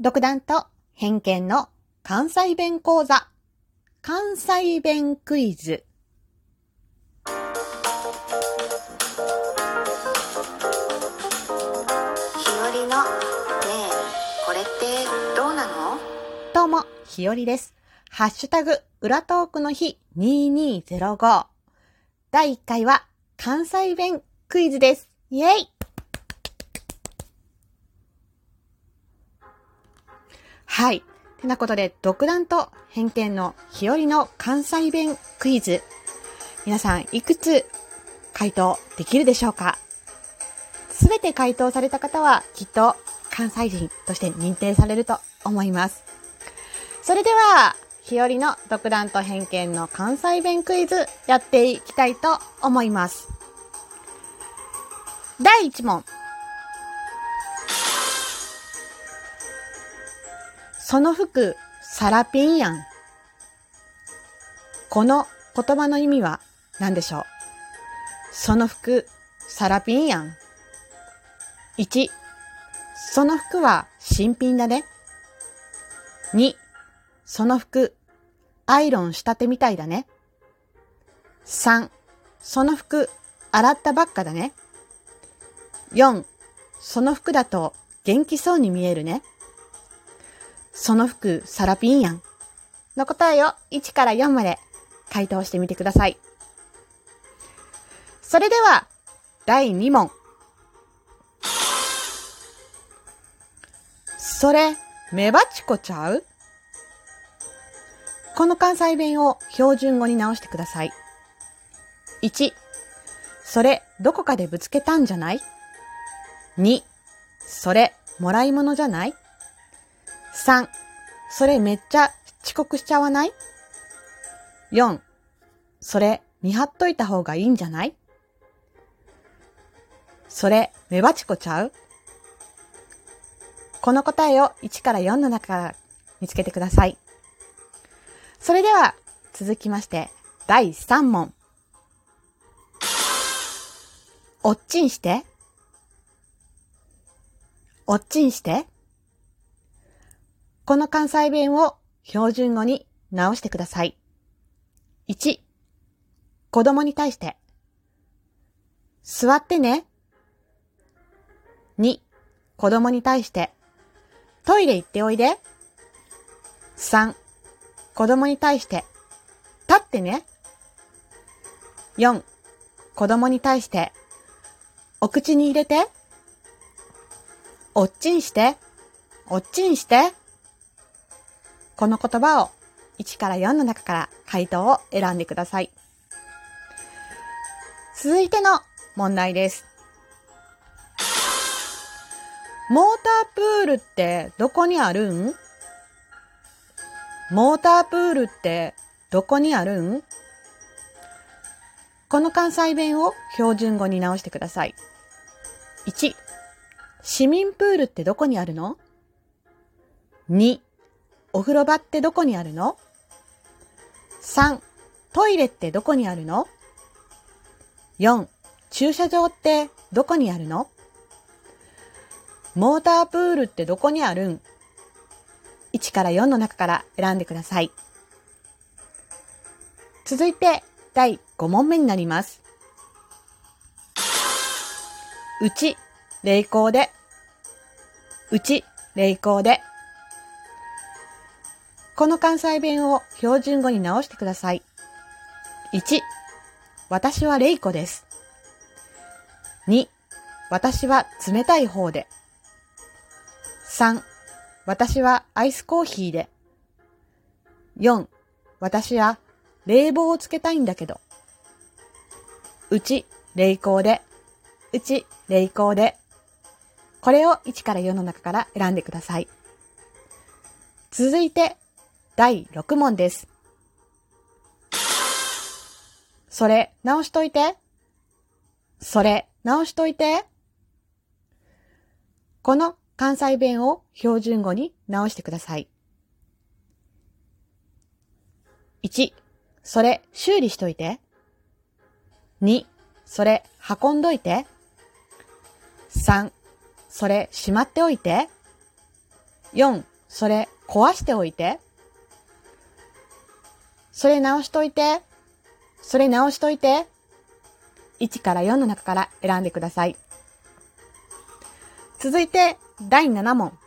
独断と偏見の関西弁講座。関西弁クイズ。ひよりのねえこれってどうなの？どうも、ひよりです。ハッシュタグ、裏トークの日2205。第1回は関西弁クイズです。イェイはい。てなことで、独断と偏見の日和の関西弁クイズ。皆さん、いくつ回答できるでしょうか？すべて回答された方は、きっと関西人として認定されると思います。それでは、日和の独断と偏見の関西弁クイズやっていきたいと思います。第1問。その服、サラピンやん。この言葉の意味は何でしょう？その服、サラピンやん。1、その服は新品だね。2、その服、アイロンしたてみたいだね。3、その服、洗ったばっかだね。4、その服だと元気そうに見えるね。その服、サラピンやん。の答えを1から4まで回答してみてください。それでは、第2問。それ、メバチコちゃう？この関西弁を標準語に直してください。1、それ、どこかでぶつけたんじゃない ?2、それ、もらい物じゃない？?3、それめっちゃ遅刻しちゃわない ?4、それ、見張っといた方がいいんじゃない？それ、メバチコちゃう？この答えを1から4の中から見つけてください。それでは、続きまして、第3問。おっちんして。おっちんして。この関西弁を標準語に直してください。1、子供に対して。座ってね。2、子供に対して。トイレ行っておいで。3、子供に対して。立ってね。4、子供に対して。お口に入れて。おっちんして。おっちんして。この言葉を1から4の中から回答を選んでください。続いての問題です。モータープールってどこにあるん？モータープールってどこにあるん？この関西弁を標準語に直してください。1、市民プールってどこにあるの ?2、お風呂場ってどこにあるの ?3、トイレってどこにあるの ?4、駐車場ってどこにあるの？モータープールってどこにあるん ?1 から4の中から選んでください。続いて第5問目になります。うち、霊光で。うち、霊光で。この関西弁を標準語に直してください。1、私は霊子です。2、私は冷たい方で。3、私はアイスコーヒーで。4、私は冷房をつけたいんだけど。うち、冷光で。うち、冷光で。これを1から4の中から選んでください。続いて、第6問です。それ、直しといて。それ、直しといて。この関西弁を標準語に直してください。1、それ修理しといて。2、それ運んどいて。3、それしまっておいて。4、それ壊しておいて。それ直しといて。それ直しといて。1から4の中から選んでください。続いて、第7問。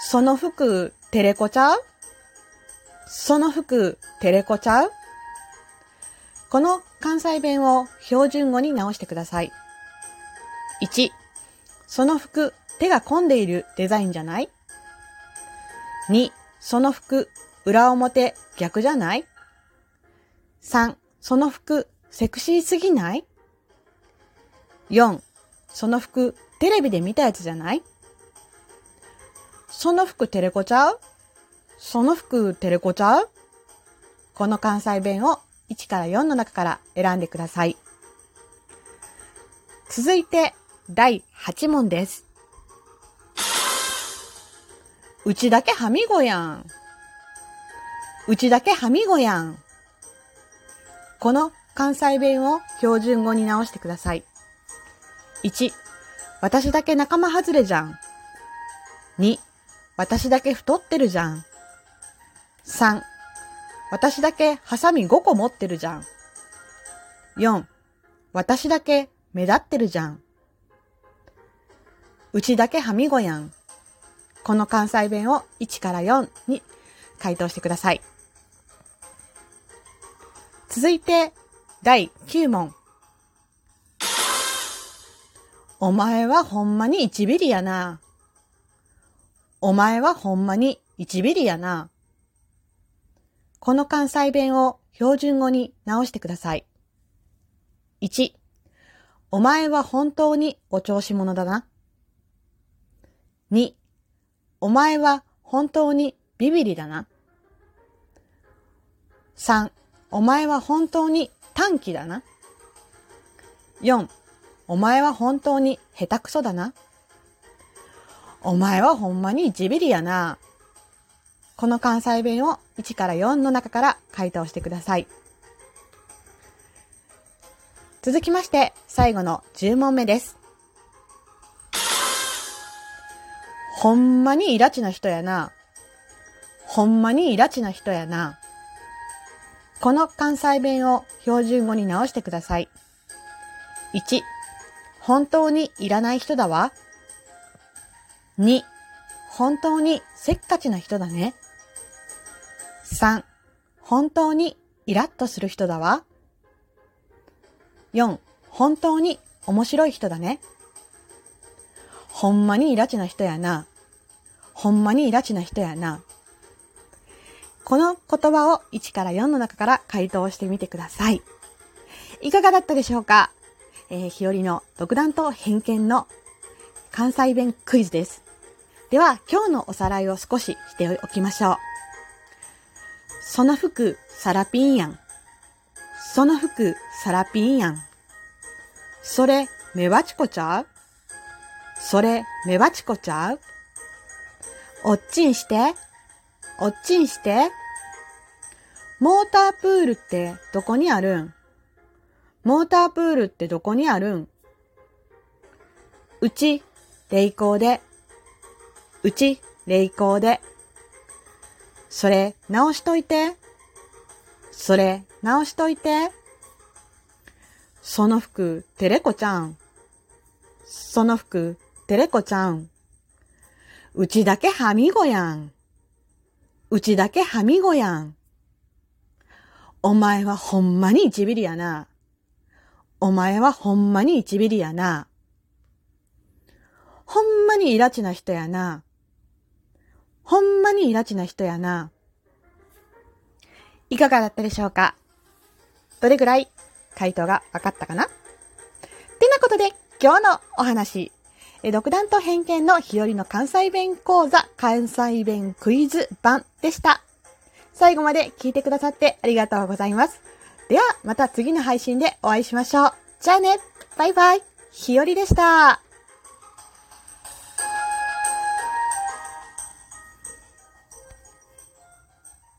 その服、テレコちゃう？その服、テレコちゃう？この関西弁を標準語に直してください。1、その服、手が込んでいるデザインじゃない ?2、その服、裏表、逆じゃない ?3、その服、セクシーすぎない ?4、その服、テレビで見たやつじゃない？その服テレコちゃう？その服テレコちゃう？この関西弁を1から4の中から選んでください。続いて、第8問です。うちだけはみごやん。うちだけはみごやん。この関西弁を標準語に直してください。1、私だけ仲間外れじゃん。2、私だけ太ってるじゃん。3、私だけハサミ5個持ってるじゃん。4、私だけ目立ってるじゃん。うちだけはみごやん。この関西弁を1から4に回答してください。続いて、第9問。お前はほんまに1ビリやな。お前はほんまに1ビリやな。この関西弁を標準語に直してください。1、お前は本当にお調子者だな。2、お前は本当にビビリだな。3、お前は本当に短気だな。4、お前は本当に下手くそだな。お前はほんまにジビリやな。この関西弁を1から4の中から回答してください。続きまして、最後の10問目です。ほんまにイラチな人やな。ほんまにイラチな人やな。この関西弁を標準語に直してください。1、本当にいらない人だわ。2、本当にせっかちな人だね。3、本当にイラッとする人だわ。4、本当に面白い人だね。ほんまにイラチな人やな。ほんまにイラチな人やな。この言葉を1から4の中から回答してみてください。いかがだったでしょうか？えー、日和の独断と偏見の関西弁クイズです。では、今日のおさらいを少ししておきましょう。その服、サラピンやん。その服、サラピンやん。それ、メバチコちゃう？それ、メバチコちゃう？おっちんして。おっちんして。モータープールってどこにあるん？モータープールってどこにあるん？うち、霊光で。うち、霊光で。それ、直しといて。それ、直しといて。その服、てれこちゃん。その服、てれこちゃん。うちだけはみごやん。うちだけはみごやん。お前はほんまに一ビリやな。お前はほんまに一ビリやな。ほんまにイラチな人やな。ほんまにイラチな人やな。いかがだったでしょうか？どれぐらい回答が分かったかな？ってなことで今日のお話、え独断と偏見の日和の関西弁講座関西弁クイズ版でした。最後まで聞いてくださってありがとうございます。ではまた次の配信でお会いしましょう。じゃあねバイバイ日和でした